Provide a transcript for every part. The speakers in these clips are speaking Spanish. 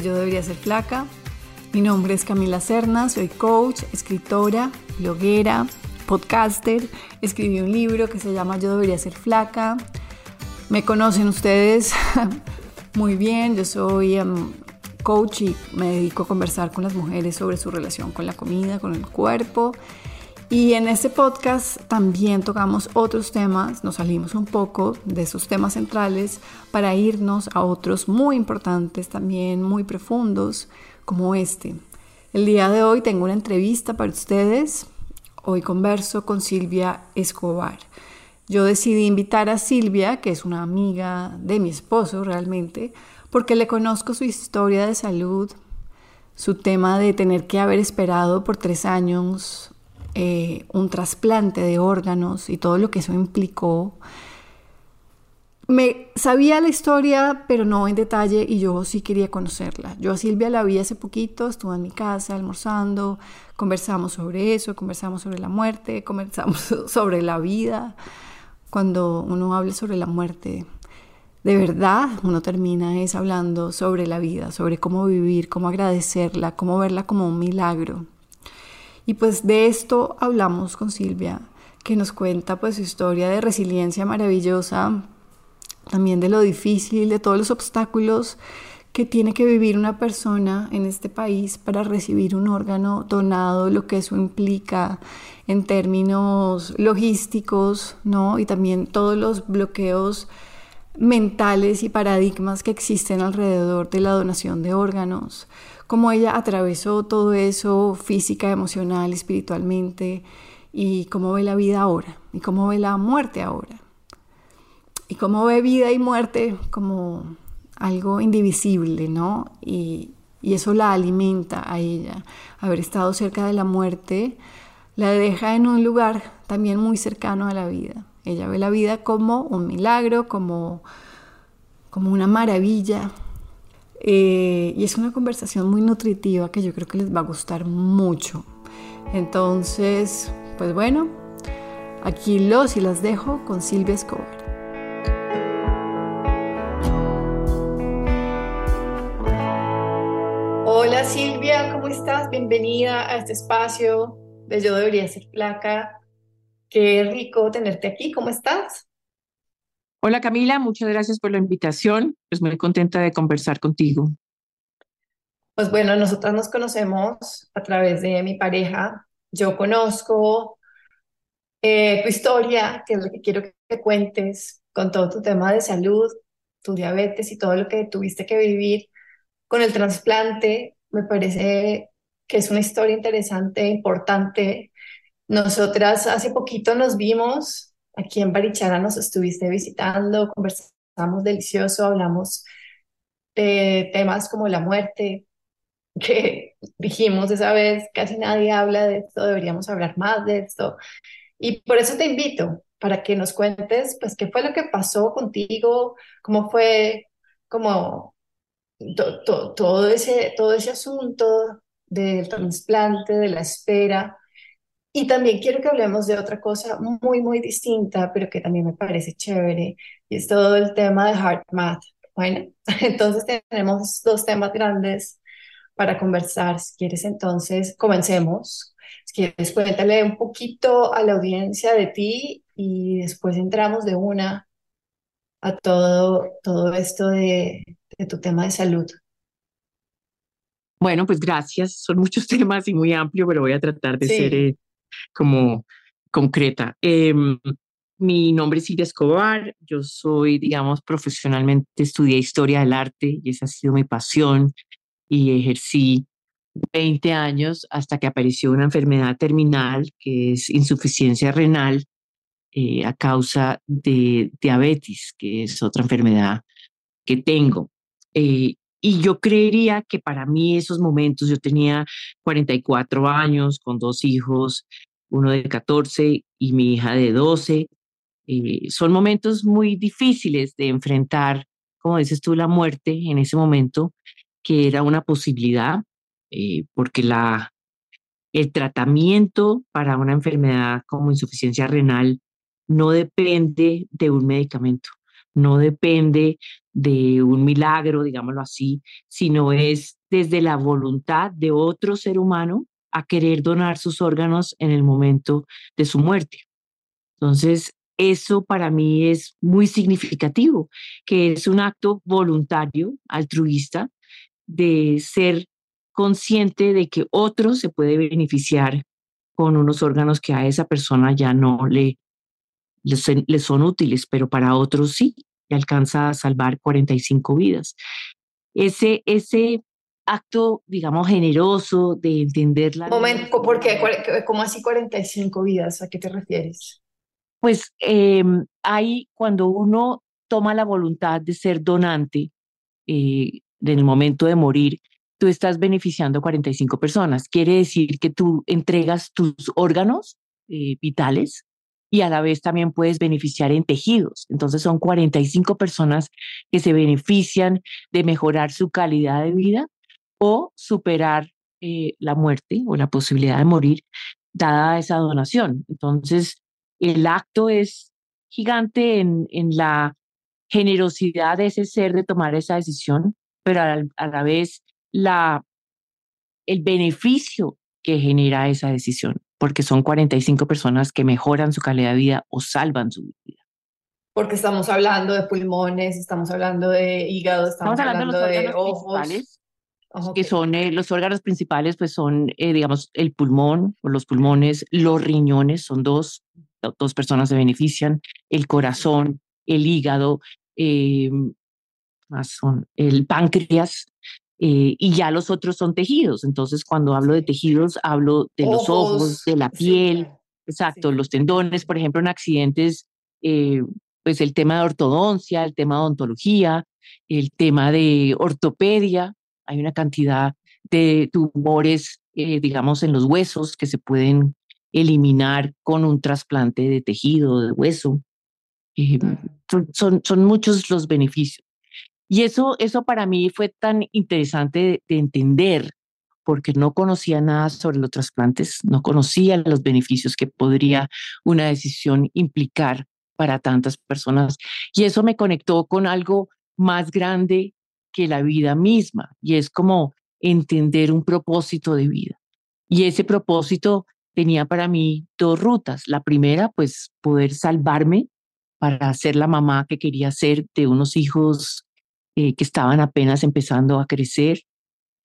Yo debería ser flaca. Mi nombre es Camila Serna, soy coach, escritora, bloguera, podcaster, escribí un libro que se llama Yo debería ser flaca. Me conocen ustedes muy bien, yo soy em, coach y me dedico a conversar con las mujeres sobre su relación con la comida, con el cuerpo. Y en este podcast también tocamos otros temas, nos salimos un poco de esos temas centrales para irnos a otros muy importantes, también muy profundos, como este. El día de hoy tengo una entrevista para ustedes Hoy converso con Silvia Escobar. Yo decidí invitar a Silvia, que es una amiga de mi esposo realmente, porque le conozco su historia de salud, su tema de tener que haber esperado por tres años eh, un trasplante de órganos y todo lo que eso implicó, me sabía la historia, pero no en detalle, y yo sí quería conocerla. Yo a Silvia la vi hace poquito, estuvo en mi casa almorzando, conversamos sobre eso, conversamos sobre la muerte, conversamos sobre la vida. Cuando uno habla sobre la muerte, de verdad uno termina es hablando sobre la vida, sobre cómo vivir, cómo agradecerla, cómo verla como un milagro. Y pues de esto hablamos con Silvia, que nos cuenta pues su historia de resiliencia maravillosa también de lo difícil, de todos los obstáculos que tiene que vivir una persona en este país para recibir un órgano donado, lo que eso implica en términos logísticos, ¿no? Y también todos los bloqueos mentales y paradigmas que existen alrededor de la donación de órganos, cómo ella atravesó todo eso física, emocional, espiritualmente, y cómo ve la vida ahora, y cómo ve la muerte ahora y cómo ve vida y muerte como algo indivisible, ¿no? Y, eso la alimenta a ella. Haber estado cerca de la muerte la deja en un lugar también muy cercano a la vida. Ella ve la vida como un milagro, como, como una maravilla. Eh, y es una conversación muy nutritiva que yo creo que les va a gustar mucho. Entonces, pues bueno, aquí los y las dejo con Silvia Escobar. Hola Silvia, ¿cómo estás? Bienvenida a este espacio de Yo Debería Ser Placa. Qué rico tenerte aquí, ¿cómo estás? Hola Camila, muchas gracias por la invitación. Pues muy contenta de conversar contigo. Pues bueno, nosotras nos conocemos a través de mi pareja. Yo conozco eh, tu historia, que es lo que quiero que te cuentes con todo tu tema de salud, tu diabetes y todo lo que tuviste que vivir con el trasplante. Me parece que es una historia interesante, importante. Nosotras hace poquito nos vimos aquí en Barichara nos estuviste visitando, conversamos delicioso, hablamos de temas como la muerte, que dijimos esa vez, casi nadie habla de esto, deberíamos hablar más de esto. Y por eso te invito, para que nos cuentes, pues, qué fue lo que pasó contigo, cómo fue, como todo, ese, todo ese asunto del trasplante, de la espera. Y también quiero que hablemos de otra cosa muy, muy distinta, pero que también me parece chévere, y es todo el tema de Heart Math. Bueno, entonces tenemos dos temas grandes para conversar. Si quieres, entonces comencemos. Si quieres, cuéntale un poquito a la audiencia de ti y después entramos de una a todo, todo esto de, tu tema de salud. Bueno, pues gracias. Son muchos temas y muy amplio, pero voy a tratar de ser eh, como concreta. Em, mi nombre es Silvia Escobar, yo soy, digamos, profesionalmente estudié historia del arte y esa ha sido mi pasión y ejercí 20 años hasta que apareció una enfermedad terminal que es insuficiencia renal eh, a causa de diabetes, que es otra enfermedad que tengo. Eh, y yo creería que para mí esos momentos, yo tenía 44 años con dos hijos, uno de 14 y mi hija de 12, eh, son momentos muy difíciles de enfrentar, como dices tú, la muerte en ese momento, que era una posibilidad, eh, porque la, el tratamiento para una enfermedad como insuficiencia renal no depende de un medicamento, no depende de un milagro, digámoslo así, sino es desde la voluntad de otro ser humano a querer donar sus órganos en el momento de su muerte. Entonces, eso para mí es muy significativo, que es un acto voluntario, altruista, de ser consciente de que otro se puede beneficiar con unos órganos que a esa persona ya no le, le, son útiles, pero para otros sí, y alcanza a salvar 45 vidas. Ese, ese acto, digamos, generoso de entender la... Momento, ¿por qué? ¿Cómo así 45 vidas? ¿A qué te refieres? Pues eh, ahí cuando uno toma la voluntad de ser donante eh, en el momento de morir, tú estás beneficiando a 45 personas. Quiere decir que tú entregas tus órganos eh, vitales y a la vez también puedes beneficiar en tejidos. Entonces son 45 personas que se benefician de mejorar su calidad de vida o superar eh, la muerte o la posibilidad de morir dada esa donación. Entonces, el acto es gigante en, en la generosidad de ese ser de tomar esa decisión, pero a la, vez la, el beneficio que genera esa decisión, porque son 45 personas que mejoran su calidad de vida o salvan su vida. Porque estamos hablando de pulmones, estamos hablando de hígado, estamos, hablando, de, ojos. Que son eh, los órganos principales, pues son, eh, digamos, el pulmón o los pulmones, los riñones, son dos, dos personas se benefician, el corazón, el hígado, eh, más son el páncreas, eh, y ya los otros son tejidos. Entonces, cuando hablo de tejidos, hablo de los ojos, de la piel, exacto, los tendones, por ejemplo, en accidentes, eh, pues el tema de ortodoncia, el tema de odontología, el tema de ortopedia, hay una cantidad de tumores, digamos, en los huesos que se pueden eliminar con un trasplante de tejido, de hueso. Eh, son, son, muchos los beneficios. Y eso, eso para mí fue tan interesante de, entender, porque no conocía nada sobre los trasplantes, no conocía los beneficios que podría una decisión implicar para tantas personas. Y eso me conectó con algo más grande que la vida misma, y es como entender un propósito de vida. Y ese propósito tenía para mí dos rutas. La primera, pues poder salvarme para ser la mamá que quería ser de unos hijos eh, que estaban apenas empezando a crecer,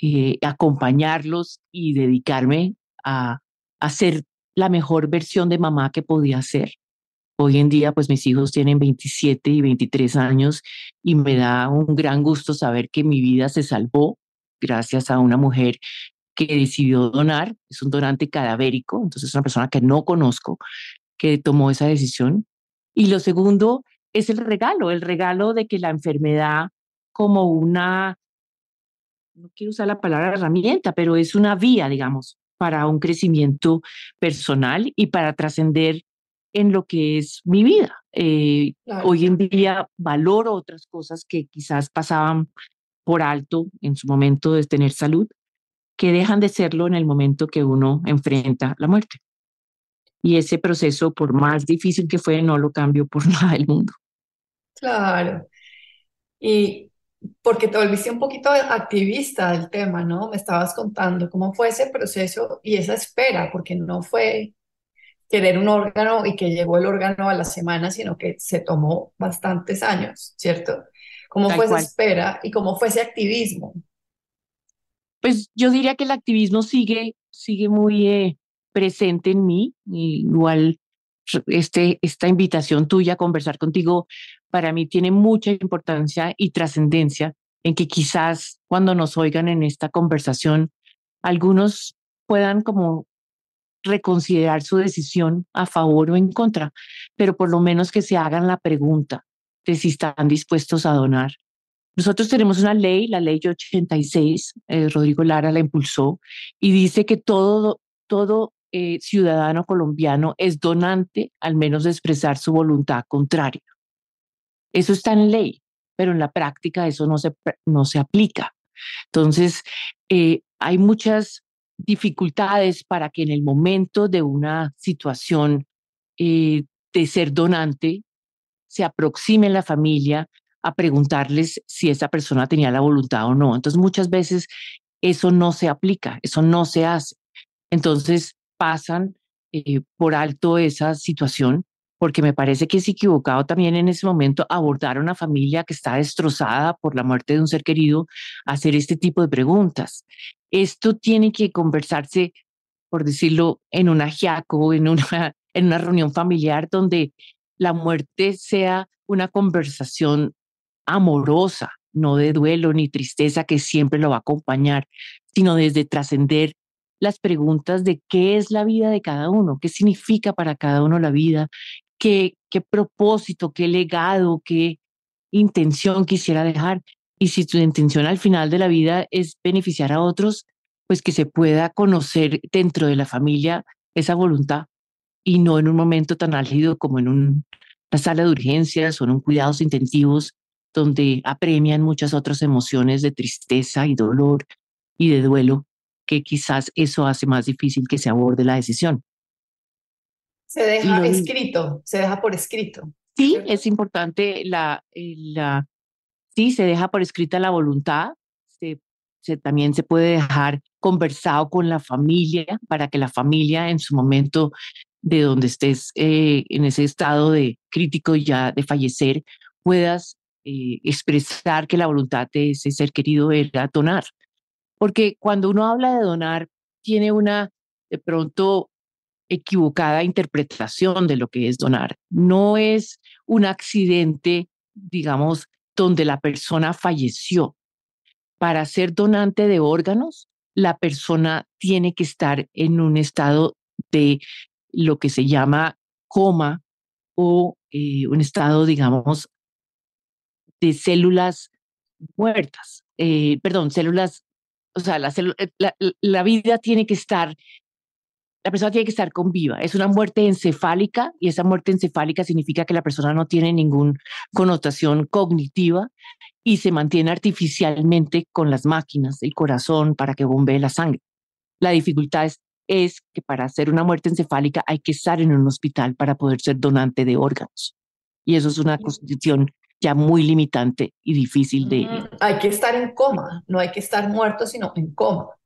eh, acompañarlos y dedicarme a, a ser la mejor versión de mamá que podía ser. Hoy en día, pues mis hijos tienen 27 y 23 años y me da un gran gusto saber que mi vida se salvó gracias a una mujer que decidió donar, es un donante cadavérico, entonces es una persona que no conozco, que tomó esa decisión Y lo segundo es el regalo, el regalo de que la enfermedad como una, no quiero usar la palabra herramienta, pero es una vía, digamos, para un crecimiento personal y para trascender en lo que es mi vida. Eh, hoy en día valoro otras cosas que quizás pasaban por alto en su momento de tener salud, que dejan de serlo en el momento que uno enfrenta la muerte. Y ese proceso, por más difícil que fue, no lo cambio por nada del mundo. Claro. Y porque te volviste un poquito activista del tema, ¿no? Me estabas contando cómo fue ese proceso y esa espera, porque no fue querer un órgano y que llegó el órgano a la semana, sino que se tomó bastantes años, ¿cierto? ¿Cómo fue esa espera y cómo fue ese activismo? Pues yo diría que el activismo sigue, sigue muy eh, presente en mí, igual este, esta invitación tuya a conversar contigo para mí tiene mucha importancia y trascendencia en que quizás cuando nos oigan en esta conversación, algunos puedan como reconsiderar su decisión a favor o en contra, pero por lo menos que se hagan la pregunta de si están dispuestos a donar. Nosotros tenemos una ley, la ley 86, eh, Rodrigo Lara la impulsó, y dice que todo, todo eh, ciudadano colombiano es donante al menos de expresar su voluntad contraria. Eso está en ley, pero en la práctica eso no se, no se aplica. Entonces, eh, hay muchas dificultades para que en el momento de una situación eh, de ser donante se aproxime la familia a preguntarles si esa persona tenía la voluntad o no. Entonces muchas veces eso no se aplica, eso no se hace. Entonces pasan eh, por alto esa situación porque me parece que es equivocado también en ese momento abordar a una familia que está destrozada por la muerte de un ser querido, hacer este tipo de preguntas. Esto tiene que conversarse, por decirlo, en un ajiaco, en una, en una reunión familiar donde la muerte sea una conversación amorosa, no de duelo ni tristeza que siempre lo va a acompañar, sino desde trascender las preguntas de qué es la vida de cada uno, qué significa para cada uno la vida, qué, qué propósito, qué legado, qué intención quisiera dejar. Y si tu intención al final de la vida es beneficiar a otros, pues que se pueda conocer dentro de la familia esa voluntad y no en un momento tan álgido como en una sala de urgencias o en un cuidados intensivos donde apremian muchas otras emociones de tristeza y dolor y de duelo, que quizás eso hace más difícil que se aborde la decisión. Se deja escrito, se deja por escrito. Sí, es importante la, eh, la, sí, se deja por escrita la voluntad, se, se, también se puede dejar conversado con la familia para que la familia en su momento de donde estés eh, en ese estado de crítico ya de fallecer, puedas eh, expresar que la voluntad de ese ser querido era donar. Porque cuando uno habla de donar, tiene una de pronto equivocada interpretación de lo que es donar. No es un accidente, digamos, donde la persona falleció. Para ser donante de órganos, la persona tiene que estar en un estado de lo que se llama coma o eh, un estado, digamos, de células muertas. Eh, perdón, células, o sea, eh, la, la vida tiene que estar la persona tiene que estar con viva. Es una muerte encefálica y esa muerte encefálica significa que la persona no tiene ninguna connotación cognitiva y se mantiene artificialmente con las máquinas del corazón para que bombee la sangre. La dificultad es, que para hacer una muerte encefálica hay que estar en un hospital para poder ser donante de órganos. Y eso es una constitución ya muy limitante y difícil de... Hay que estar en coma, no hay que estar muerto, sino en coma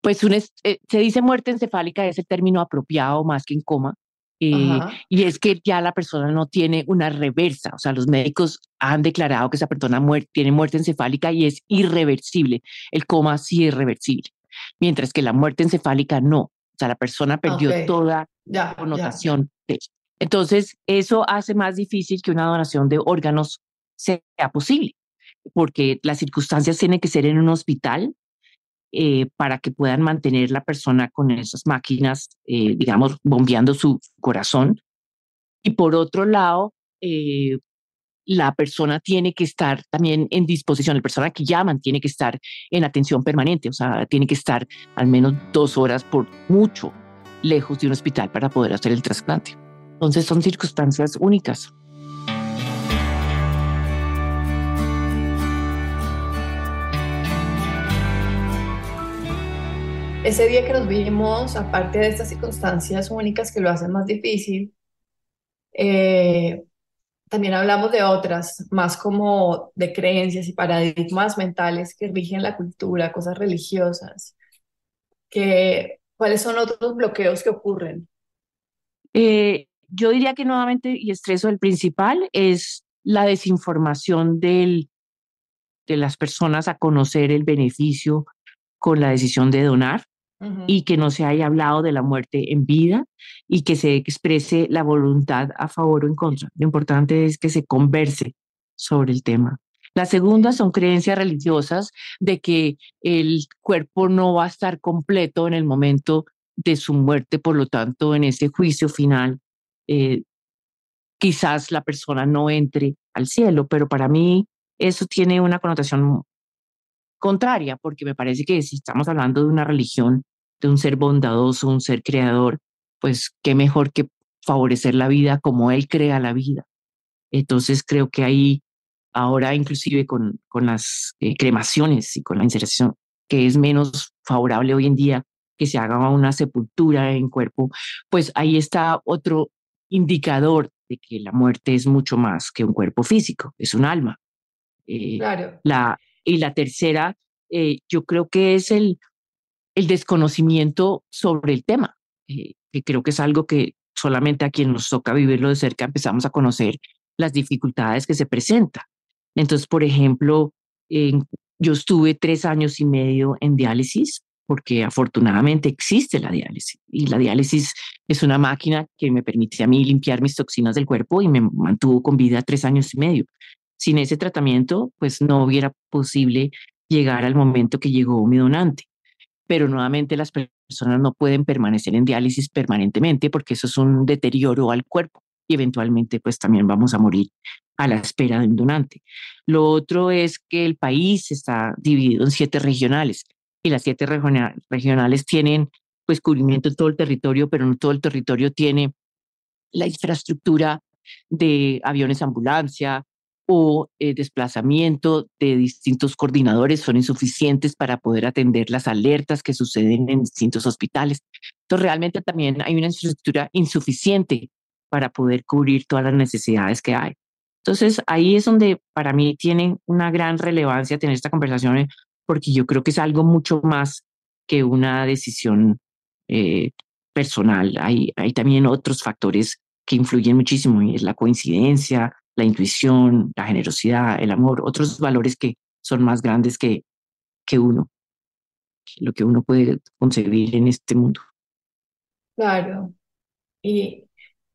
pues un, eh, se dice muerte encefálica, es el término apropiado más que en coma, eh, y es que ya la persona no tiene una reversa, o sea, los médicos han declarado que esa persona tiene muerte encefálica y es irreversible, el coma sí es reversible, mientras que la muerte encefálica no, o sea, la persona perdió toda la connotación de Entonces, eso hace más difícil que una donación de órganos sea posible, porque las circunstancias tienen que ser en un hospital eh, para que puedan mantener la persona con esas máquinas, eh, digamos, bombeando su corazón. Y por otro lado, eh, la persona tiene que estar también en disposición, la persona que llaman tiene que estar en atención permanente, o sea, tiene que estar al menos dos horas por mucho lejos de un hospital para poder hacer el trasplante. Entonces son circunstancias únicas. Ese día que nos vimos, aparte de estas circunstancias únicas que lo hacen más difícil, eh, también hablamos de otras, más como de creencias y paradigmas mentales que rigen la cultura, cosas religiosas. Que, ¿Cuáles son otros bloqueos que ocurren? Eh, yo diría que nuevamente, y estreso el principal, es la desinformación de las personas a conocer el beneficio con la decisión de donar y que no se haya hablado de la muerte en vida y que se exprese la voluntad a favor o en contra. Lo importante es que se converse sobre el tema. La segunda son creencias religiosas de que el cuerpo no va a estar completo en el momento de su muerte, por lo tanto, en ese juicio final, eh, quizás la persona no entre al cielo, pero para mí eso tiene una connotación contraria, porque me parece que si estamos hablando de una religión, de un ser bondadoso, un ser creador, pues qué mejor que favorecer la vida como Él crea la vida. Entonces creo que ahí, ahora inclusive con, con las eh, cremaciones y con la inserción, que es menos favorable hoy en día que se haga una sepultura en cuerpo, pues ahí está otro indicador de que la muerte es mucho más que un cuerpo físico, es un alma. Eh, claro. La, y la tercera, eh, yo creo que es el, el desconocimiento sobre el tema, eh, que creo que es algo que solamente a quien nos toca vivirlo de cerca empezamos a conocer las dificultades que se presentan. Entonces, por ejemplo, yo estuve tres años y medio en diálisis porque afortunadamente existe la diálisis y la diálisis es una máquina que me permite a mí limpiar mis toxinas del cuerpo y me mantuvo con vida tres años y medio. Sin ese tratamiento, pues no hubiera posible llegar al momento que llegó mi donante pero nuevamente las personas no pueden permanecer en diálisis permanentemente porque eso es un deterioro al cuerpo y eventualmente pues también vamos a morir a la espera de un donante. Lo otro es que el país está dividido en siete regionales y las siete regionales tienen pues cubrimiento en todo el territorio, pero no todo el territorio tiene la infraestructura de aviones ambulancia, o eh, desplazamiento de distintos coordinadores son insuficientes para poder atender las alertas que suceden en distintos hospitales. Entonces, realmente también hay una infraestructura insuficiente para poder cubrir todas las necesidades que hay. Entonces, ahí es donde para mí tiene una gran relevancia tener esta conversación, eh, porque yo creo que es algo mucho más que una decisión eh, personal. Hay, hay también otros factores que influyen muchísimo y es la coincidencia, la intuición, la generosidad, el amor, otros valores que son más grandes que, que uno, lo que uno puede concebir en este mundo. Claro. Y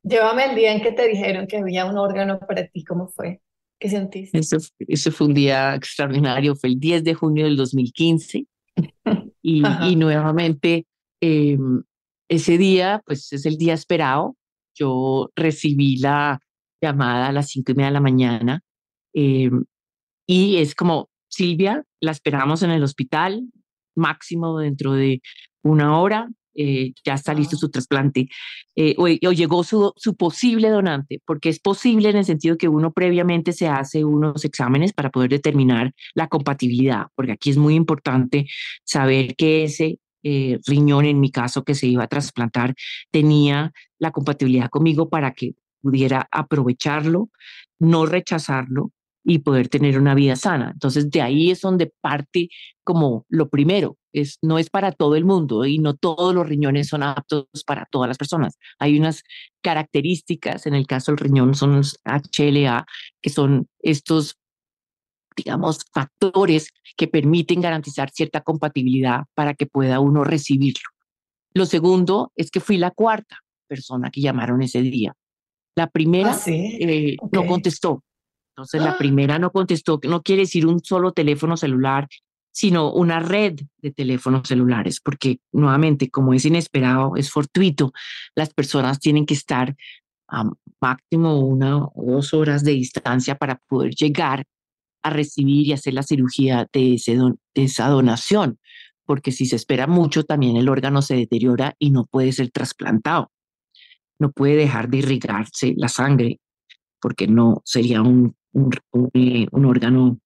llévame el día en que te dijeron que había un órgano para ti, ¿cómo fue? ¿Qué sentiste? Eso, fue un día extraordinario, fue el 10 de junio del 2015 y, y nuevamente em, ese día, pues es el día esperado. Yo recibí la, llamada a las cinco y media de la mañana eh, y es como, Silvia, la esperamos en el hospital, máximo dentro de una hora, eh, ya está listo su trasplante, eh, o, llegó su, su, posible donante, porque es posible en el sentido que uno previamente se hace unos exámenes para poder determinar la compatibilidad, porque aquí es muy importante saber que ese riñón, en mi caso, que se iba a trasplantar, tenía la compatibilidad conmigo para que pudiera aprovecharlo, no rechazarlo y poder tener una vida sana. Entonces, de ahí es donde parte como lo primero, es, no es para todo el mundo y no todos los riñones son aptos para todas las personas. Hay unas características, en el caso del riñón son los HLA, que son estos, digamos, factores que permiten garantizar cierta compatibilidad para que pueda uno recibirlo. Lo segundo es que fui la cuarta persona que llamaron ese día. La primera ah, eh, no contestó. Entonces, la ¡Ah! primera no contestó, no quiere decir un solo teléfono celular, sino una red de teléfonos celulares, porque nuevamente, como es inesperado, es fortuito, las personas tienen que estar máximo una o dos horas de distancia para poder llegar a recibir y hacer la cirugía de, de esa donación, porque si se espera mucho, también el órgano se deteriora y no puede ser trasplantado. No puede dejar de irrigarse la sangre, porque no sería un, un, eh, órgano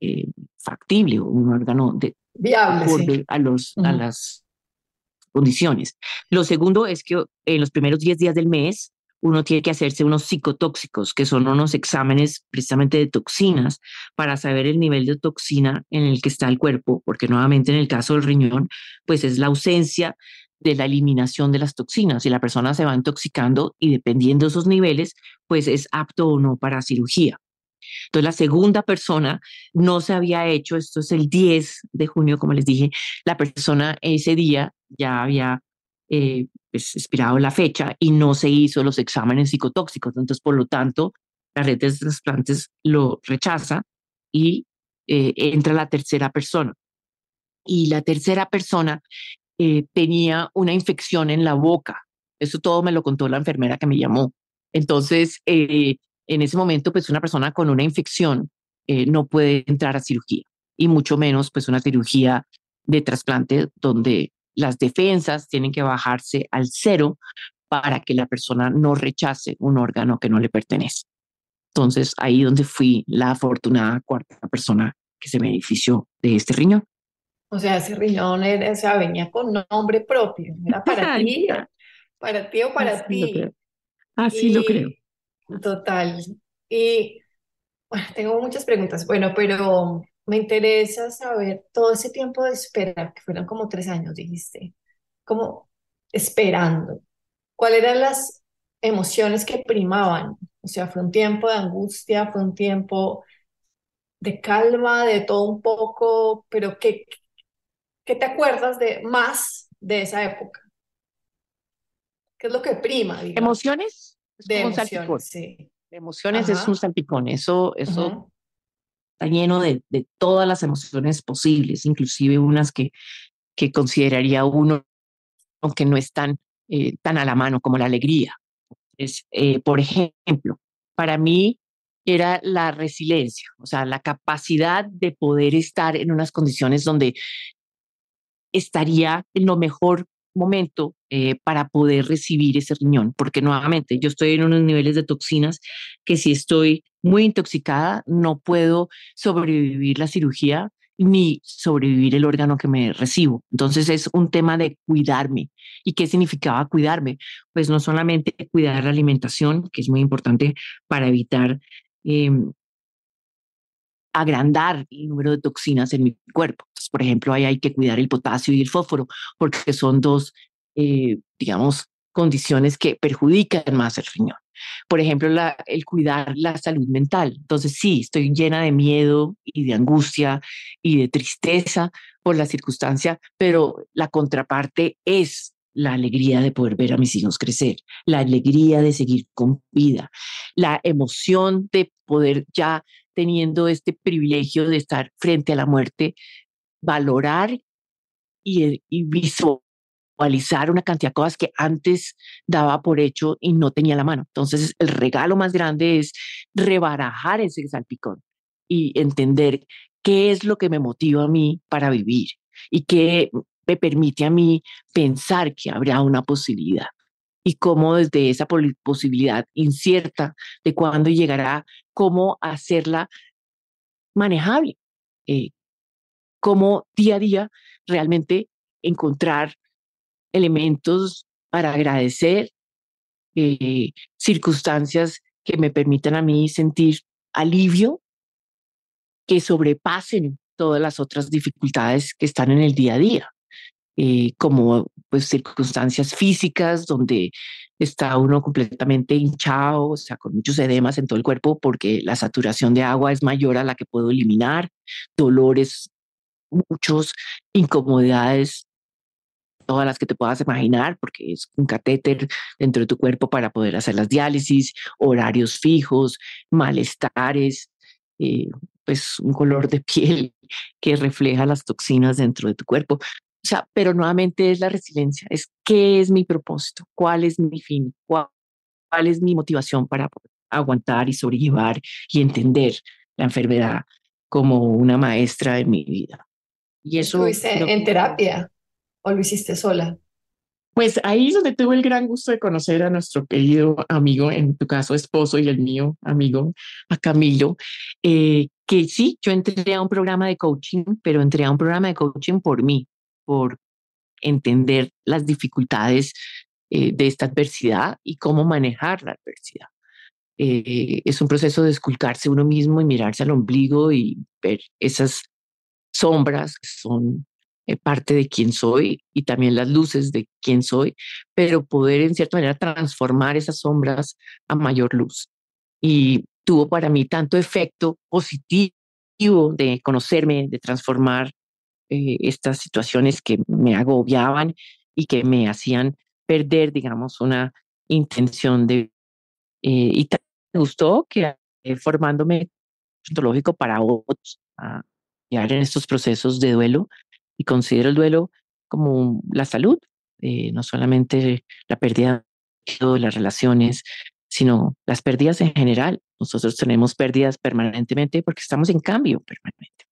eh, factible, un órgano de, viable a, los, a las condiciones. Lo segundo es que en los primeros 10 días del mes uno tiene que hacerse unos psicotóxicos, que son unos exámenes precisamente de toxinas, para saber el nivel de toxina en el que está el cuerpo, porque nuevamente en el caso del riñón, pues es la ausencia de la eliminación de las toxinas y la persona se va intoxicando y dependiendo de esos niveles, pues es apto o no para cirugía. Entonces la segunda persona no se había hecho, esto es el 10 de junio, como les dije, la persona ese día ya había eh, pues, expirado la fecha y no se hizo los exámenes psicotóxicos. Entonces, por lo tanto, la red de trasplantes lo rechaza y eh, entra la tercera persona. Y la tercera persona eh, tenía una infección en la boca. Eso todo me lo contó la enfermera que me llamó. Entonces, en ese momento, pues una persona con una infección no puede entrar a cirugía y mucho menos pues una cirugía de trasplante donde las defensas tienen que bajarse al cero para que la persona no rechace un órgano que no le pertenece. Entonces, ahí donde fui la afortunada cuarta persona que se benefició de este riñón. O sea, ese riñón era, o sea, venía con nombre propio, era para ti, para ti o para ti. Así lo creo. Total. Y bueno, tengo muchas preguntas. Bueno, pero me interesa saber todo ese tiempo de espera, que fueron como tres años, dijiste, como esperando. ¿Cuáles eran las emociones que primaban? O sea, fue un tiempo de angustia, fue un tiempo de calma, de todo un poco, pero ¿qué, qué te acuerdas de más de esa época? ¿Qué es lo que prima? ¿Emociones? de emociones, sí. emociones es un salpicón, eso, eso está lleno de, todas las emociones posibles, inclusive unas que, que consideraría uno aunque no están eh, tan a la mano como la alegría. Es, eh, por ejemplo, para mí era la resiliencia, o sea, la capacidad de poder estar en unas condiciones donde estaría en lo mejor momento eh, para poder recibir ese riñón, porque nuevamente yo estoy en unos niveles de toxinas que si estoy muy intoxicada no puedo sobrevivir la cirugía ni sobrevivir el órgano que me recibo. Entonces es un tema de cuidarme. ¿Y qué significaba cuidarme? Pues no solamente cuidar la alimentación, que es muy importante para evitar em, agrandar el número de toxinas en mi cuerpo. Entonces, por ejemplo, ahí hay que cuidar el potasio y el fósforo, porque son dos, eh, digamos, condiciones que perjudican más el riñón. Por ejemplo, la, el cuidar la salud mental. Entonces, sí, estoy llena de miedo y de angustia y de tristeza por la circunstancia, pero la contraparte es la alegría de poder ver a mis hijos crecer, la alegría de seguir con vida, la emoción de poder ya teniendo este privilegio de estar frente a la muerte, valorar y, visualizar una cantidad de cosas que antes daba por hecho y no tenía la mano. Entonces, el regalo más grande es rebarajar ese salpicón y entender qué es lo que me motiva a mí para vivir y qué me permite a mí pensar que habrá una posibilidad y cómo desde esa posibilidad incierta de cuándo llegará, cómo hacerla manejable, eh, cómo día a día realmente encontrar elementos para agradecer, eh, circunstancias que me permitan a mí sentir alivio, que sobrepasen todas las otras dificultades que están en el día a día. Como pues circunstancias físicas donde está uno completamente hinchado, o sea, con muchos edemas en todo el cuerpo porque la saturación de agua es mayor a la que puedo eliminar, dolores, muchos, incomodidades, todas las que te puedas imaginar, porque es un catéter dentro de tu cuerpo para poder hacer las diálisis, horarios fijos, malestares, eh, pues un color de piel que refleja las toxinas dentro de tu cuerpo. O sea, pero nuevamente es la resiliencia, es qué es mi propósito, cuál es mi fin, cuál, cuál es mi motivación para aguantar y sobrellevar y entender la enfermedad como una maestra de mi vida. Y eso ¿Estuviste en terapia o lo hiciste sola? Pues ahí es donde tuve el gran gusto de conocer a nuestro querido amigo, en tu caso esposo y el mío amigo, a Camilo, eh, que sí, yo entré a un programa de coaching, pero entré a un programa de coaching por mí, por entender las dificultades eh, de esta adversidad y cómo manejar la adversidad. Eh, es un proceso de esculcarse uno mismo y mirarse al ombligo y ver esas sombras que son eh, parte de quién soy y también las luces de quién soy, pero poder en cierta manera transformar esas sombras a mayor luz. Y tuvo para mí tanto efecto positivo de conocerme, de transformar eh, estas situaciones que me agobiaban y que me hacían perder, digamos, una intención de... Eh, y me gustó que formándome ontológico para otros, a en estos procesos de duelo, y considero el duelo como la salud, eh, no solamente la pérdida de las relaciones, sino las pérdidas en general. Nosotros tenemos pérdidas permanentemente porque estamos en cambio permanente.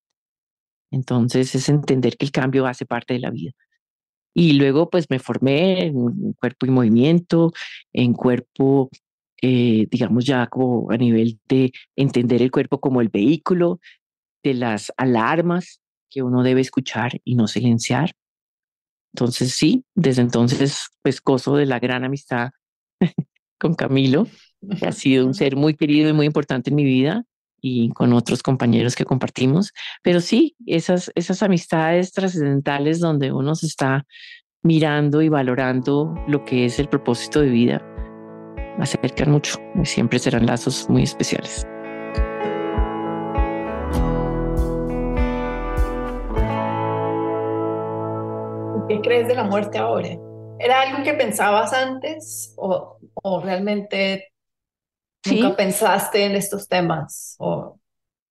Entonces es entender que el cambio hace parte de la vida. Y luego pues me formé en cuerpo y movimiento, en cuerpo, eh, digamos ya como a nivel de entender el cuerpo como el vehículo, de las alarmas que uno debe escuchar y no silenciar. Entonces sí, desde entonces pues gozo de la gran amistad con Camilo, que ha sido un ser muy querido y muy importante en mi vida y con otros compañeros que compartimos. Pero sí, esas, esas amistades trascendentales donde uno se está mirando y valorando lo que es el propósito de vida, acercan mucho y siempre serán lazos muy especiales. ¿Qué crees de la muerte ahora? ¿Era algo que pensabas antes o, o realmente nunca pensaste en estos temas?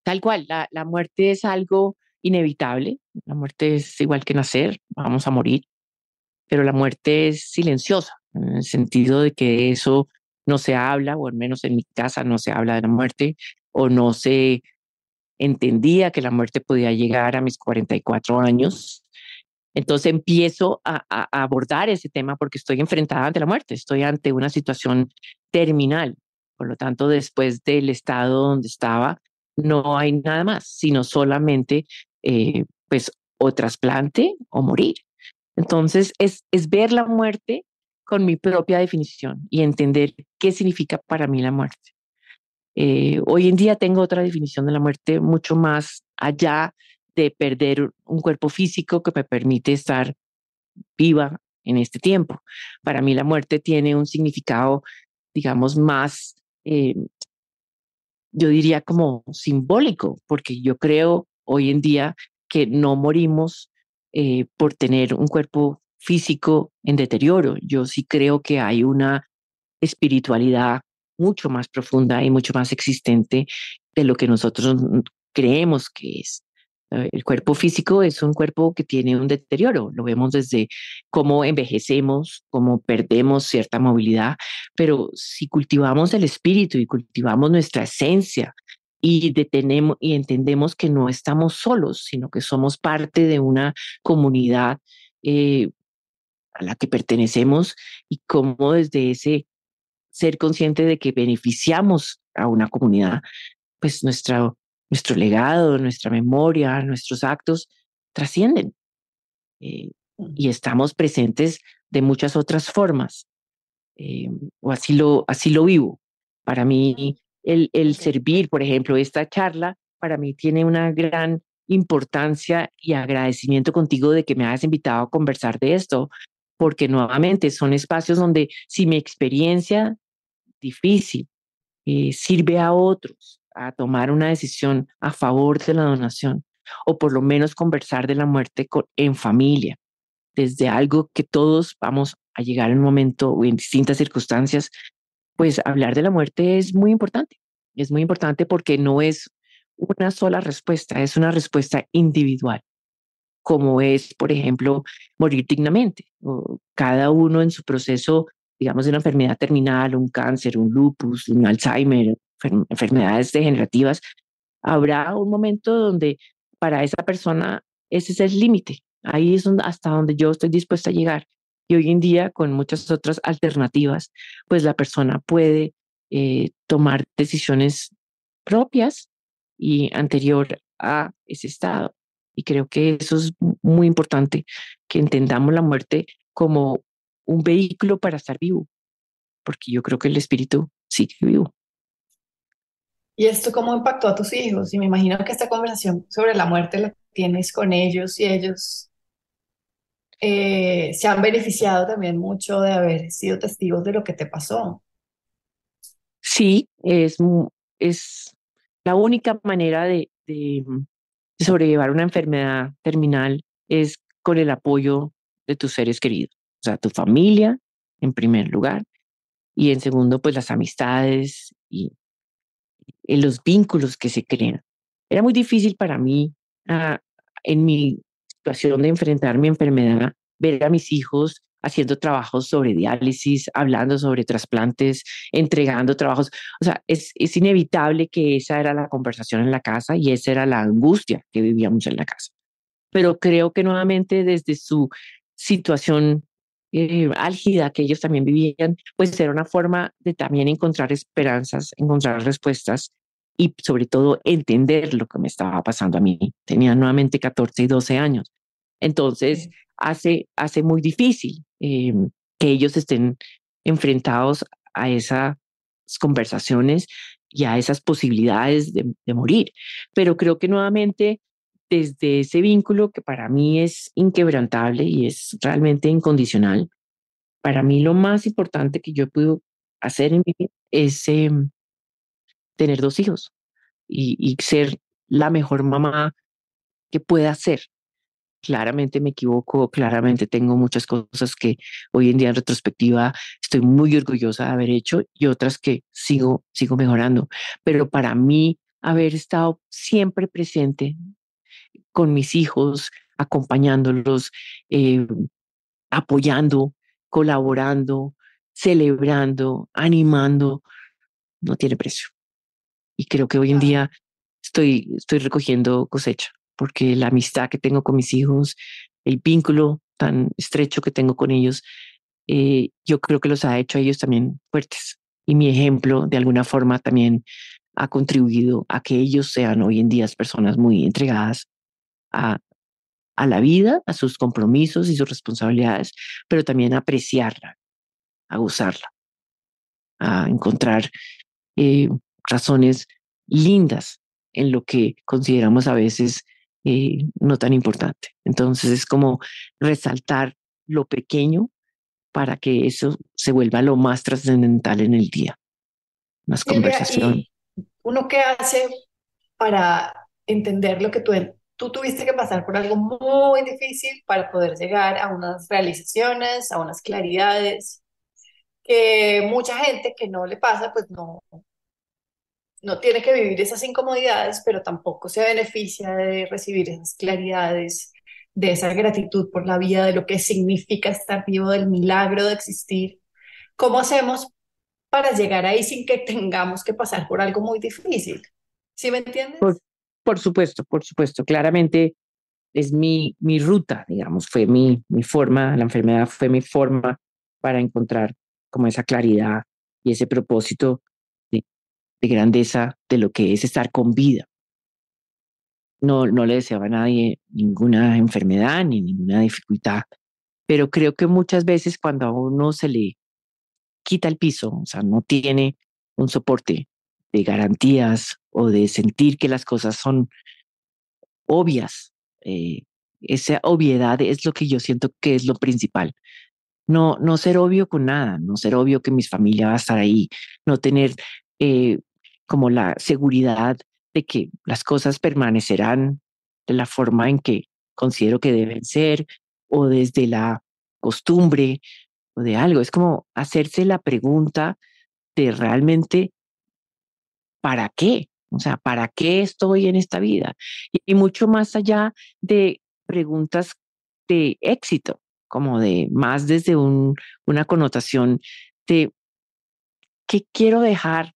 Tal cual, la, la muerte es algo inevitable, la muerte es igual que nacer, vamos a morir, pero la muerte es silenciosa, en el sentido de que eso no se habla, o al menos en mi casa no se habla de la muerte, o no se entendía que la muerte podía llegar a mis 44 años, entonces empiezo a, abordar ese tema porque estoy enfrentada ante la muerte, estoy ante una situación terminal. Por lo tanto, después del estado donde estaba, no hay nada más, sino solamente eh, pues o trasplante o morir. Entonces es, es ver la muerte con mi propia definición y entender qué significa para mí la muerte. Eh, hoy en día tengo otra definición de la muerte mucho más allá de perder un cuerpo físico que me permite estar viva en este tiempo. Para mí la muerte tiene un significado, digamos, más, eh, yo diría como simbólico, porque yo creo hoy en día que no morimos eh, por tener un cuerpo físico en deterioro. Yo sí creo que hay una espiritualidad mucho más profunda y mucho más existente de lo que nosotros creemos que es. El cuerpo físico es un cuerpo que tiene un deterioro, lo vemos desde cómo envejecemos, cómo perdemos cierta movilidad, pero si cultivamos el espíritu y cultivamos nuestra esencia y detenemos y entendemos que no estamos solos, sino que somos parte de una comunidad eh, a la que pertenecemos y cómo desde ese ser consciente de que beneficiamos a una comunidad, pues nuestra nuestro legado, nuestra memoria, nuestros actos trascienden eh, y estamos presentes de muchas otras formas. Eh, o así lo, así lo vivo. Para mí, el, el servir, por ejemplo, esta charla, para mí tiene una gran importancia y agradecimiento contigo de que me hayas invitado a conversar de esto, porque nuevamente son espacios donde si mi experiencia difícil eh, sirve a otros, a tomar una decisión a favor de la donación o por lo menos conversar de la muerte en familia, desde algo que todos vamos a llegar en un momento o en distintas circunstancias, pues hablar de la muerte es muy importante. Es muy importante porque no es una sola respuesta, es una respuesta individual, como es, por ejemplo, morir dignamente. cada uno en su proceso digamos, de una enfermedad terminal, un cáncer, un lupus, un Alzheimer, enfermedades degenerativas, habrá un momento donde para esa persona ese es el límite. Ahí es hasta donde yo estoy dispuesta a llegar. Y hoy en día, con muchas otras alternativas, pues la persona puede eh, tomar decisiones propias y anterior a ese estado. Y creo que eso es muy importante, que entendamos la muerte como un vehículo para estar vivo, porque yo creo que el espíritu sigue vivo. ¿Y esto cómo impactó a tus hijos? Y me imagino que esta conversación sobre la muerte la tienes con ellos y ellos eh, se han beneficiado también mucho de haber sido testigos de lo que te pasó. Sí, es, es la única manera de, de, sobrellevar una enfermedad terminal es con el apoyo de tus seres queridos, o sea, tu familia en primer lugar y en segundo, pues las amistades y, los vínculos que se crean. Era muy difícil para mí ah, en mi situación de enfrentar mi enfermedad, ver a mis hijos haciendo trabajos sobre diálisis, hablando sobre trasplantes, entregando trabajos. O sea, es, es inevitable que esa era la conversación en la casa y esa era la angustia que vivíamos en la casa. Pero creo que nuevamente desde su situación eh, álgida que ellos también vivían, pues era una forma de también encontrar esperanzas, encontrar respuestas y sobre todo entender lo que me estaba pasando a mí. Tenía nuevamente 14 y 12 años. Entonces, hace, hace muy difícil em, que ellos estén enfrentados a esas conversaciones y a esas posibilidades de, de morir. Pero creo que nuevamente desde ese vínculo que para mí es inquebrantable y es realmente incondicional, para mí lo más importante que yo puedo hacer en mi vida es em, tener dos hijos y, y, ser la mejor mamá que pueda ser. Claramente me equivoco, claramente tengo muchas cosas que hoy en día en retrospectiva estoy muy orgullosa de haber hecho y otras que sigo, sigo mejorando. Pero para mí haber estado siempre presente con mis hijos, acompañándolos, eh, apoyando, colaborando, celebrando, animando, no tiene precio. Y creo que hoy en día estoy, estoy recogiendo cosecha, porque la amistad que tengo con mis hijos, el vínculo tan estrecho que tengo con ellos, eh, yo creo que los ha hecho a ellos también fuertes. Y mi ejemplo, de alguna forma, también ha contribuido a que ellos sean hoy en día personas muy entregadas a, a la vida, a sus compromisos y sus responsabilidades, pero también a apreciarla, a gozarla, a encontrar eh, razones lindas en lo que consideramos a veces eh, no tan importante. Entonces es como resaltar lo pequeño para que eso se vuelva lo más trascendental en el día. Más conversación. ¿Uno qué hace para entender lo que tú, tú tuviste que pasar por algo muy difícil para poder llegar a unas realizaciones, a unas claridades, que mucha gente que no le pasa, pues no, no tiene que vivir esas incomodidades, pero tampoco se beneficia de recibir esas claridades, de esa gratitud por la vida, de lo que significa estar vivo, del milagro de existir. ¿Cómo hacemos para llegar ahí sin que tengamos que pasar por algo muy difícil? ¿Sí me entiendes? Por, supuesto, por supuesto. Claramente es mi, mi ruta, digamos, fue mi, mi forma, la enfermedad fue mi forma para encontrar como esa claridad y ese propósito de grandeza de lo que es estar con vida. No, no le deseaba a nadie ninguna enfermedad ni ninguna dificultad, pero creo que muchas veces cuando a uno se le quita el piso, o sea, no tiene un soporte de garantías o de sentir que las cosas son obvias, eh, esa obviedad es lo que yo siento que es lo principal. No, no ser obvio con nada, no ser obvio que mi familia va a estar ahí, no tener eh, como la seguridad de que las cosas permanecerán de la forma en que considero que deben ser o desde la costumbre o de algo. Es como hacerse la pregunta de realmente, ¿para qué? O sea, ¿para qué estoy en esta vida? Y, mucho más allá de preguntas de éxito, como de más desde un, una connotación de qué quiero dejar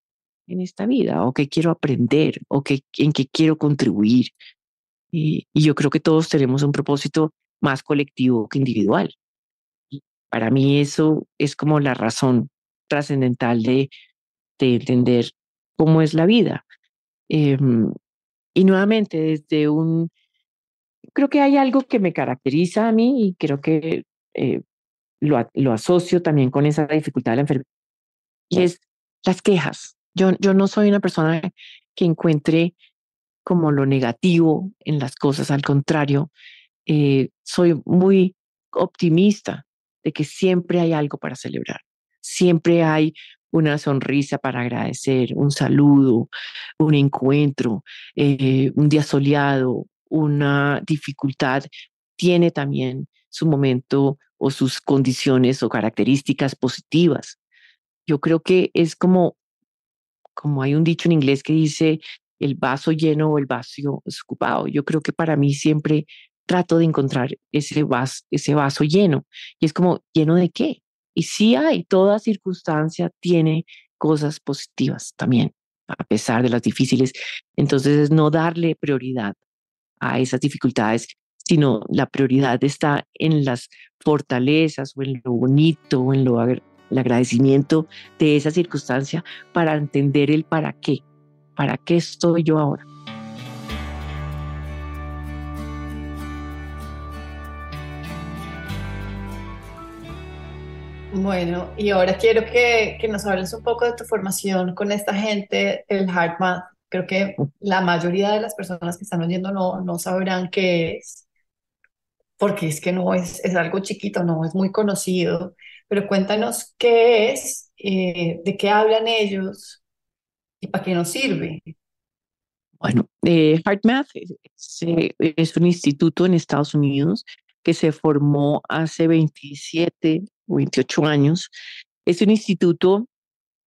en esta vida o qué quiero aprender o qué, en qué quiero contribuir. Y, y yo creo que todos tenemos un propósito más colectivo que individual. Para mí eso es como la razón trascendental de, de entender cómo es la vida. Em, y nuevamente, desde un, creo que hay algo que me caracteriza a mí y creo que eh, lo, lo, asocio también con esa dificultad de la enfermedad, y es las quejas. Yo, yo no soy una persona que encuentre como lo negativo en las cosas, al contrario, eh, soy muy optimista de que siempre hay algo para celebrar, siempre hay una sonrisa para agradecer, un saludo, un encuentro, eh, un día soleado, una dificultad, tiene también su momento o sus condiciones o características positivas. Yo creo que es como, como hay un dicho en inglés que dice el vaso lleno o el vacío ocupado. Yo creo que para mí siempre trato de encontrar ese vaso, ese vaso lleno. Y es como, ¿lleno de qué? Y sí hay, toda circunstancia tiene cosas positivas también, a pesar de las difíciles. Entonces, es no darle prioridad a esas dificultades, sino la prioridad está en las fortalezas o en lo bonito o en lo, el agradecimiento de esa circunstancia para entender el para qué, para qué estoy yo ahora. Bueno, y ahora quiero que, nos hables un poco de tu formación con esta gente, el HeartMath. Creo que la mayoría de las personas que están oyendo no, sabrán qué es, porque es que no es, es algo chiquito, no es muy conocido. Pero cuéntanos qué es, eh, de qué hablan ellos y para qué nos sirve. Bueno, eh, HeartMath es, es un instituto en Estados Unidos que se formó hace 27 o 28 años. Es un instituto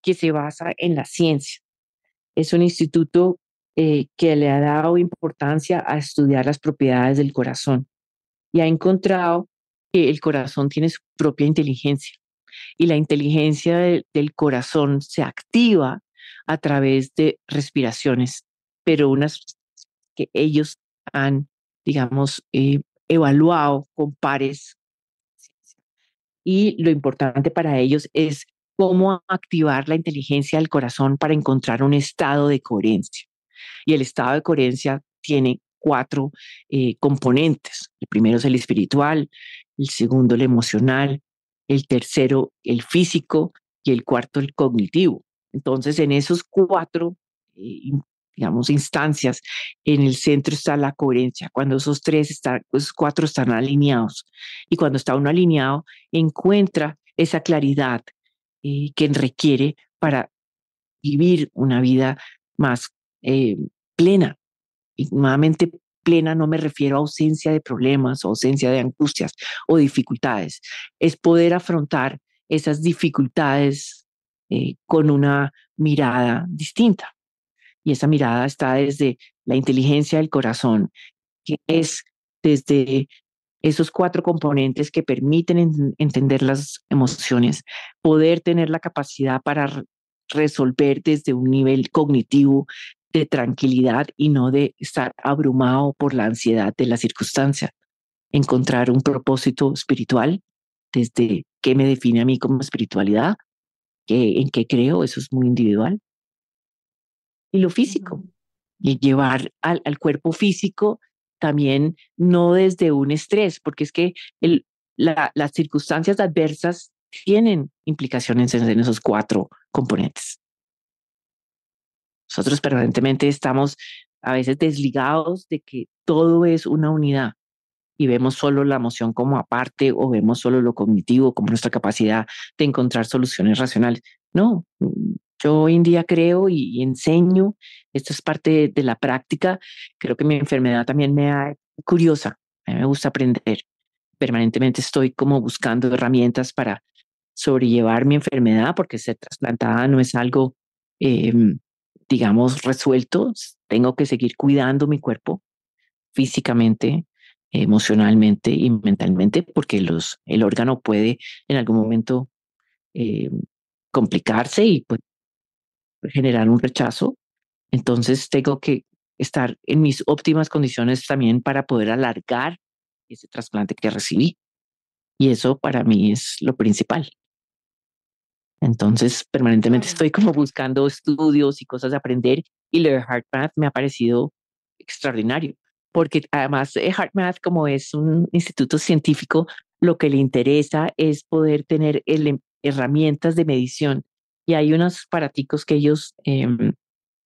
que se basa en la ciencia. Es un instituto eh, que le ha dado importancia a estudiar las propiedades del corazón y ha encontrado que el corazón tiene su propia inteligencia y la inteligencia del corazón se activa a través de respiraciones, pero unas que ellos han, digamos, eh, evaluado con pares. Y lo importante para ellos es cómo activar la inteligencia del corazón para encontrar un estado de coherencia. Y el estado de coherencia tiene cuatro eh, componentes. El primero es el espiritual, el segundo el emocional, el tercero el físico y el cuarto el cognitivo. Entonces, en esos cuatro eh, digamos, instancias, en el centro está la coherencia, cuando esos tres están, esos cuatro están alineados. Y cuando está uno alineado, encuentra esa claridad eh, que requiere para vivir una vida más eh, plena. Y nuevamente, plena no me refiero a ausencia de problemas o ausencia de angustias o dificultades. Es poder afrontar esas dificultades eh, con una mirada distinta y esa mirada está desde la inteligencia del corazón, que es desde esos cuatro componentes que permiten entender las emociones, poder tener la capacidad para resolver desde un nivel cognitivo de tranquilidad y no de estar abrumado por la ansiedad de la circunstancia. Encontrar un propósito espiritual desde qué me define a mí como espiritualidad, en qué creo, eso es muy individual y lo físico. Y llevar al, al, cuerpo físico también no desde un estrés, porque es que el, la, las circunstancias adversas tienen implicaciones en, en esos cuatro componentes. Nosotros permanentemente estamos a veces desligados de que todo es una unidad y vemos solo la emoción como aparte o vemos solo lo cognitivo como nuestra capacidad de encontrar soluciones racionales. No, yo hoy en día creo y, enseño, esto es parte de, la práctica, creo que mi enfermedad también me ha curiosa, a mí me gusta aprender, permanentemente estoy como buscando herramientas para sobrellevar mi enfermedad, porque ser trasplantada no es algo, em, digamos, resuelto, tengo que seguir cuidando mi cuerpo físicamente, emocionalmente y mentalmente, porque los, el órgano puede en algún momento eh, complicarse y pues, generar un rechazo. Entonces tengo que estar en mis óptimas condiciones también para poder alargar ese trasplante que recibí. Y eso para mí es lo principal. Entonces, permanentemente estoy como buscando estudios y cosas de aprender y de HeartMath me ha parecido extraordinario, porque además de HeartMath, como es un instituto científico, lo que le interesa es poder tener herramientas de medición y hay unos aparaticos que ellos em,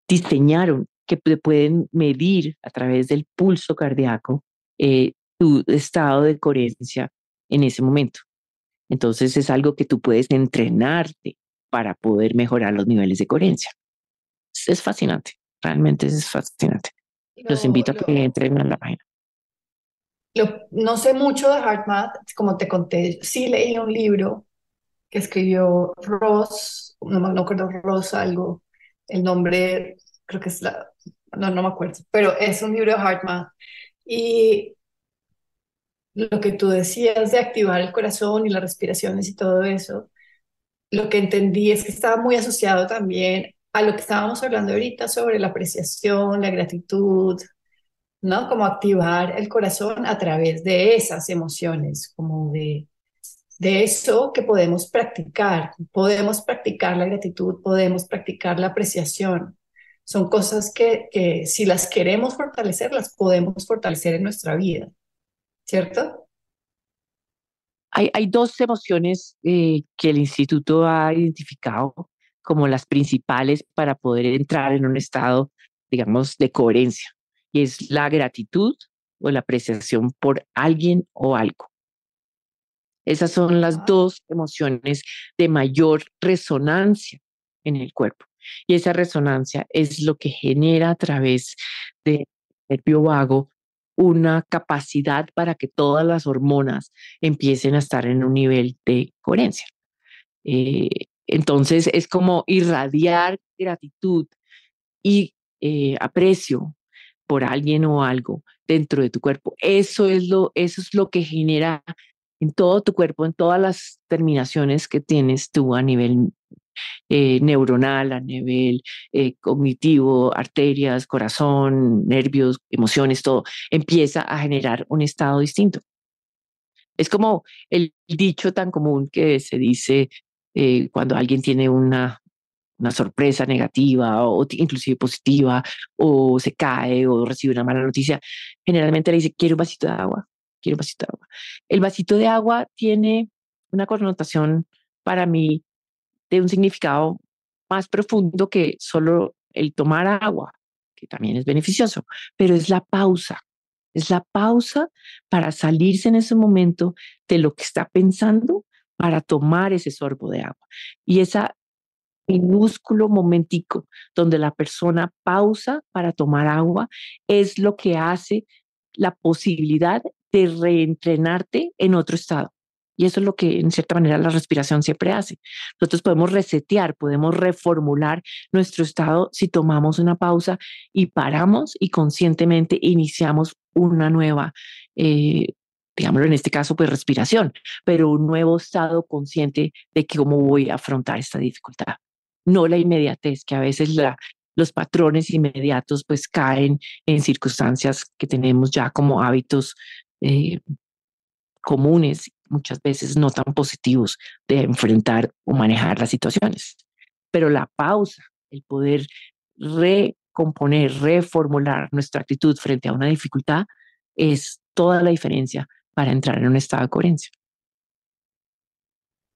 diseñaron que pueden medir a través del pulso cardíaco eh, tu estado de coherencia en ese momento. Entonces es algo que tú puedes entrenarte para poder mejorar los niveles de coherencia. Es, fascinante, realmente es fascinante. los invito a que entren a la página. no sé mucho de HeartMath, como te conté, sí leí un libro que escribió Ross, no, me acuerdo Ross algo, el nombre creo que es la, no, no me acuerdo, pero es un libro de HeartMath. Y lo que tú decías de activar el corazón y las respiraciones y todo eso, lo que entendí es que estaba muy asociado también a lo que estábamos hablando ahorita sobre la apreciación, la gratitud, ¿no? Como activar el corazón a través de esas emociones, como de, de eso que podemos practicar. Podemos practicar la gratitud, podemos practicar la apreciación. Son cosas que, si las queremos fortalecer, las podemos fortalecer en nuestra vida. ¿cierto? Hay, hay dos emociones eh, que el instituto ha identificado como las principales para poder entrar en un estado, digamos, de coherencia, y es la gratitud o la apreciación por alguien o algo. Esas son las dos emociones de mayor resonancia en el cuerpo. Y esa resonancia es lo que genera a través del nervio vago una capacidad para que todas las hormonas empiecen a estar en un nivel de coherencia. Eh, entonces es como irradiar gratitud y eh, aprecio por alguien o algo dentro de tu cuerpo. Eso es lo, eso es lo que genera en todo tu cuerpo, en todas las terminaciones que tienes tú a nivel eh, neuronal, a nivel eh, cognitivo, arterias, corazón, nervios, emociones, todo, empieza a generar un estado distinto. Es como el dicho tan común que se dice eh, cuando alguien tiene una, una sorpresa negativa o inclusive positiva o se cae o recibe una mala noticia, generalmente le dice, quiero un vasito de agua, quiero un vasito de agua. El vasito de agua tiene una connotación para mí de un significado más profundo que solo el tomar agua, que también es beneficioso, pero es la pausa. Es la pausa para salirse en ese momento de lo que está pensando para tomar ese sorbo de agua. Y esa minúsculo momentico donde la persona pausa para tomar agua es lo que hace la posibilidad de reentrenarte en otro estado. Y eso es lo que en cierta manera la respiración siempre hace. Nosotros podemos resetear, podemos reformular nuestro estado si tomamos una pausa y paramos y conscientemente iniciamos una nueva, eh, digámoslo en este caso, pues respiración, pero un nuevo estado consciente de cómo voy a afrontar esta dificultad. No la inmediatez, que a veces la, los patrones inmediatos pues caen en circunstancias que tenemos ya como hábitos eh, comunes muchas veces no tan positivos de enfrentar o manejar las situaciones. Pero la pausa, el poder recomponer, reformular nuestra actitud frente a una dificultad es toda la diferencia para entrar en un estado de coherencia.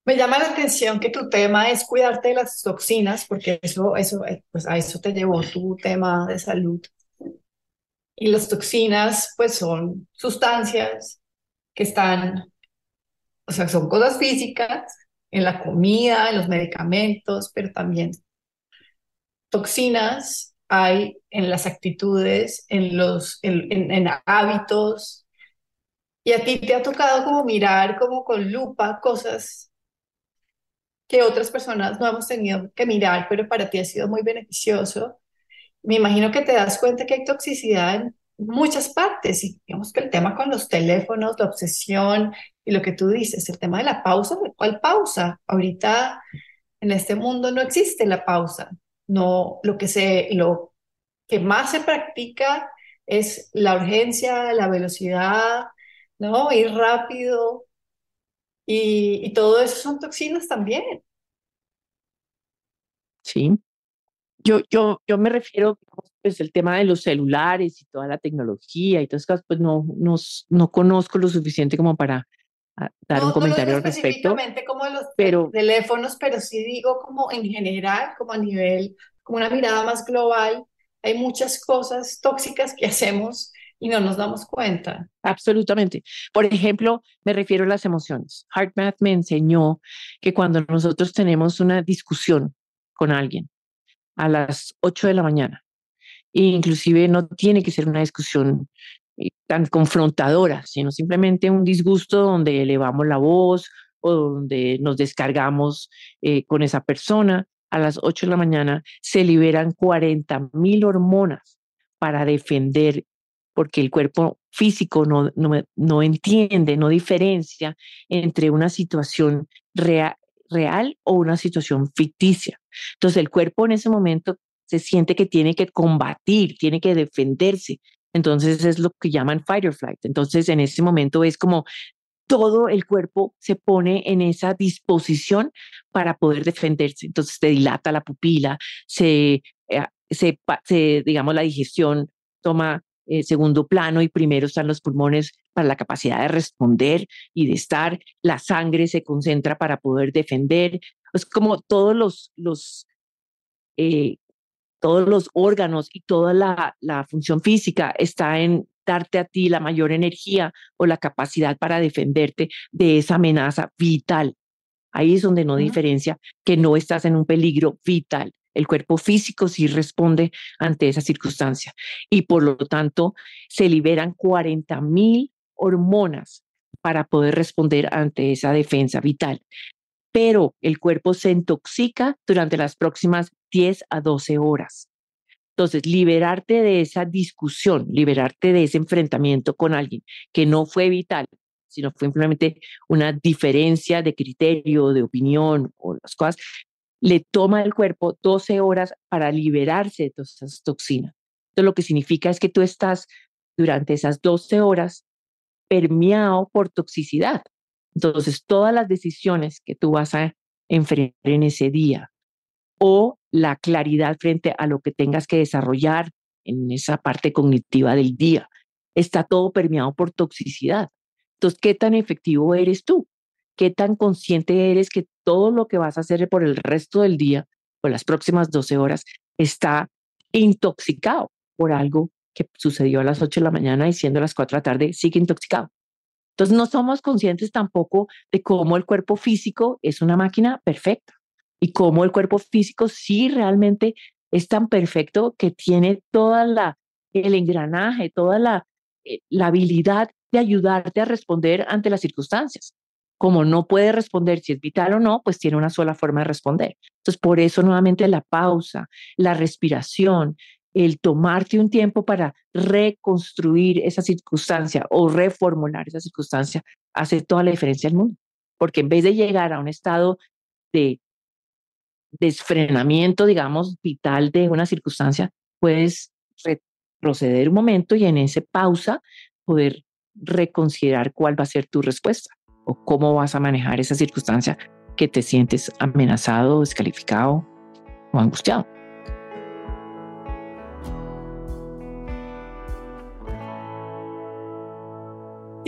Me llama la atención que tu tema es cuidarte de las toxinas, porque eso, eso, eh, pues a eso te llevó tu tema de salud. Y las toxinas, pues son sustancias que están o sea, son cosas físicas en la comida, en los medicamentos, pero también toxinas hay en las actitudes, en los en, hábitos. Y a ti te ha tocado como mirar como con lupa cosas que otras personas no hemos tenido que mirar, pero para ti ha sido muy beneficioso. Me imagino que te das cuenta que hay toxicidad muchas partes. Y digamos que el tema con los teléfonos, la obsesión y lo que tú dices, el tema de la pausa, ¿cuál pausa? Ahorita en este mundo no existe la pausa. No, lo que se, lo que más se practica es la urgencia, la velocidad, ¿no? Ir rápido. Y, y todo eso son toxinas también. Sí. Yo, yo, yo me refiero, pues, el tema de los celulares y toda la tecnología y todas esas cosas, pues no, no, no conozco lo suficiente como para ah, dar un comentario al respecto. Específicamente como los pero, teléfonos, pero sí digo como en general, como a nivel, como una mirada más global, hay muchas cosas tóxicas que hacemos y no nos damos cuenta. Absolutamente. Por ejemplo, me refiero a las emociones. HeartMath me enseñó que cuando nosotros tenemos una discusión con alguien a las 8 de la mañana, e inclusive no tiene que ser una discusión eh, tan confrontadora, sino simplemente un disgusto donde elevamos la voz o donde nos descargamos eh, con esa persona, a las 8 de la mañana se liberan 40 mil hormonas para defender, porque el cuerpo físico no, no, entiende, no diferencia entre una situación real o una situación ficticia. Entonces el cuerpo en ese momento se siente que tiene que combatir, tiene que defenderse. Entonces es lo que llaman fight or flight. Entonces en ese momento es como todo el cuerpo se pone en esa disposición para poder defenderse. Entonces se dilata la pupila, se, eh, se, digamos, la digestión toma eh, segundo plano y primero están los pulmones para la capacidad de responder y de estar, la sangre se concentra para poder defender. Es como todos los, los eh, todos los órganos y toda la, la función física está en darte a ti la mayor energía o la capacidad para defenderte de esa amenaza vital. Ahí es donde no diferencia que no estás en un peligro vital. El cuerpo físico sí responde ante esa circunstancia y por lo tanto se liberan 40 mil hormonas para poder responder ante esa defensa vital. Pero el cuerpo se intoxica durante las próximas 10 a 12 horas. Entonces, liberarte de esa discusión, liberarte de ese enfrentamiento con alguien que no fue vital, sino fue simplemente una diferencia de criterio, de opinión o las cosas, le toma al cuerpo 12 horas para liberarse de todas esas toxinas. Entonces, lo que significa es que tú estás durante esas 12 horas permeado por toxicidad. Entonces, todas las decisiones que tú vas a enfrentar en ese día, o la claridad frente a lo que tengas que desarrollar en esa parte cognitiva del día. Está todo permeado por toxicidad. Entonces, ¿qué tan efectivo eres tú? ¿Qué tan consciente eres que todo lo que vas a hacer por el resto del día, por las próximas 12 horas, está intoxicado por algo que sucedió a las 8 de la mañana y siendo las 4 de la tarde sigue intoxicado? Entonces, no somos conscientes tampoco de cómo el cuerpo físico es una máquina perfecta y cómo el cuerpo físico sí realmente es tan perfecto que tiene toda la el engranaje, toda la, eh, la habilidad de ayudarte a responder ante las circunstancias. Como no puede responder si es vital o no, pues tiene una sola forma de responder. Entonces, por eso nuevamente la pausa, la respiración, el tomarte un tiempo para reconstruir esa circunstancia o reformular esa circunstancia hace toda la diferencia del mundo. Porque en vez de llegar a un estado de desfrenamiento, digamos, vital de una circunstancia, puedes retroceder un momento y en esa pausa poder reconsiderar cuál va a ser tu respuesta o cómo vas a manejar esa circunstancia que te sientes amenazado, descalificado o angustiado.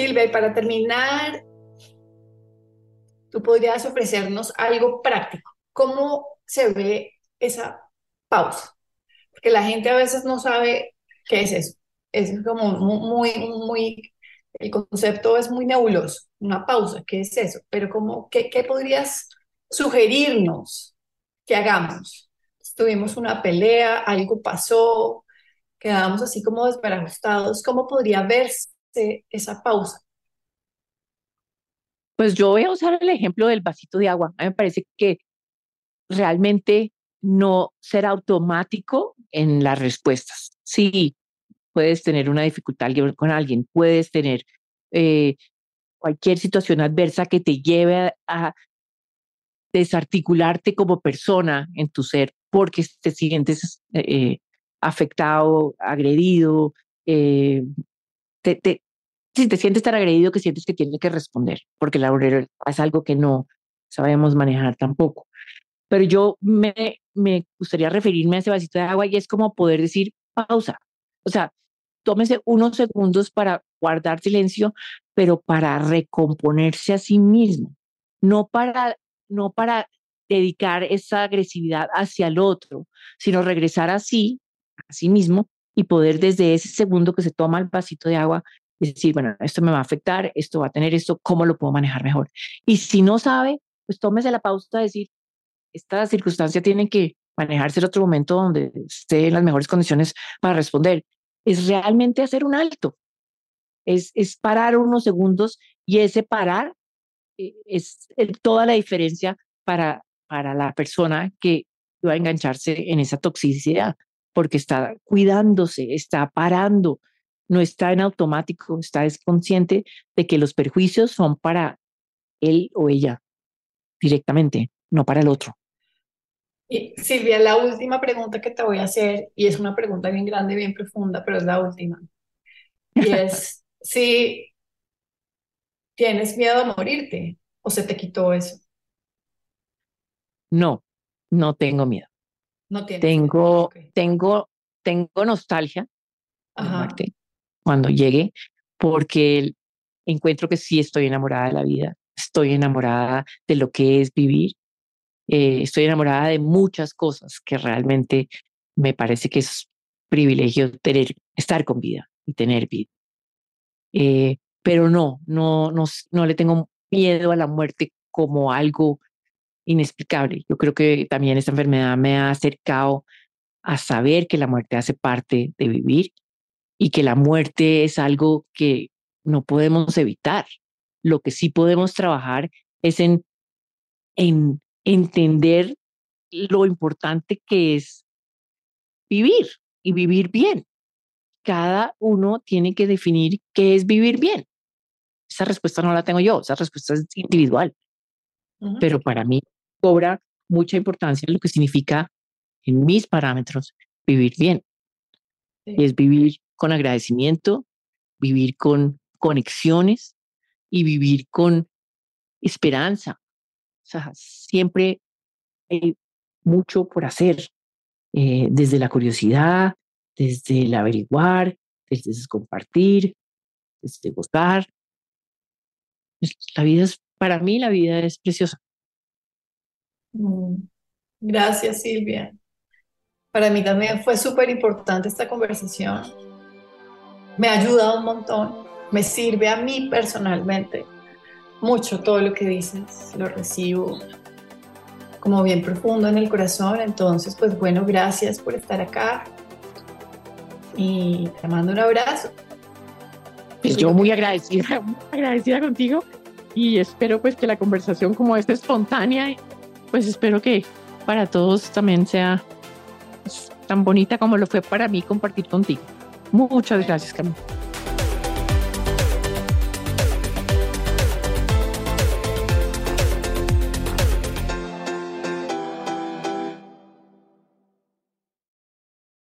Silvia, para terminar, tú podrías ofrecernos algo práctico ¿Cómo se ve esa pausa? Porque la gente a veces no sabe qué es eso. Es como muy, muy, el concepto es muy nebuloso. Una pausa, ¿qué es eso? Pero como, ¿qué, qué podrías sugerirnos que hagamos? Tuvimos una pelea, algo pasó, quedamos así como desbarajustados. ¿Cómo podría verse esa pausa? Pues yo voy a usar el ejemplo del vasito de agua. A mí me parece que realmente no ser automático en las respuestas. Sí, puedes tener una dificultad con alguien, puedes tener eh, cualquier situación adversa que te lleve a, desarticularte como persona en tu ser porque te sientes eh, afectado, agredido, eh, te, si te sientes tan agredido que sientes que tienes que responder, porque la es algo que no sabemos manejar tampoco. Pero yo me, me gustaría referirme a ese vasito de agua y es como poder decir pausa. O sea, tómese unos segundos para guardar silencio, pero para recomponerse a sí mismo, no para, no para dedicar esa agresividad hacia el otro, sino regresar así, a sí mismo, y poder desde ese segundo que se toma el vasito de agua decir, bueno, esto me va a afectar, esto va a tener esto, ¿cómo lo puedo manejar mejor? Y si no sabe, pues tómese la pausa de decir, esta circunstancia tiene que manejarse en otro momento donde esté en las mejores condiciones para responder. Es realmente hacer un alto, es, es parar unos segundos y ese parar eh, es toda la diferencia para, para la persona que va a engancharse en esa toxicidad, porque está cuidándose, está parando, no está en automático, está consciente de que los perjuicios son para él o ella directamente, no para el otro. Y Silvia, la última pregunta que te voy a hacer, y es una pregunta bien grande, bien profunda, pero es la última. Y es si tienes miedo a morirte o se te quitó eso. No, no tengo miedo. No tienes tengo, tengo, tengo nostalgia cuando llegue, porque encuentro que sí estoy enamorada de la vida, estoy enamorada de lo que es vivir, eh, estoy enamorada de muchas cosas que realmente me parece que es privilegio tener, estar con vida y tener vida. Eh, pero no, no, no, no le tengo miedo a la muerte como algo inexplicable. Yo creo que también esta enfermedad me ha acercado a saber que la muerte hace parte de vivir y que la muerte es algo que no podemos evitar. Lo que sí podemos trabajar es en, en entender lo importante que es vivir y vivir bien. Cada uno tiene que definir qué es vivir bien. Esa respuesta no la tengo yo, esa respuesta es individual. Pero para mí cobra mucha importancia lo que significa en mis parámetros vivir bien. Es vivir con agradecimiento, vivir con conexiones y vivir con esperanza, sea, siempre hay mucho por hacer, eh, desde la curiosidad, desde el averiguar, desde el compartir, desde gozar. La vida es, para mí la vida es preciosa. Mm, gracias, Silvia. Para mí también fue súper importante esta conversación. Me ha ayudado un montón, me sirve a mí personalmente mucho todo lo que dices, lo recibo como bien profundo en el corazón. Entonces, pues bueno, gracias por estar acá y te mando un abrazo. Pues yo muy agradecida, muy agradecida contigo y espero pues que la conversación como esta espontánea, pues espero que para todos también sea pues, tan bonita como lo fue para mí compartir contigo. Muchas gracias, Camila.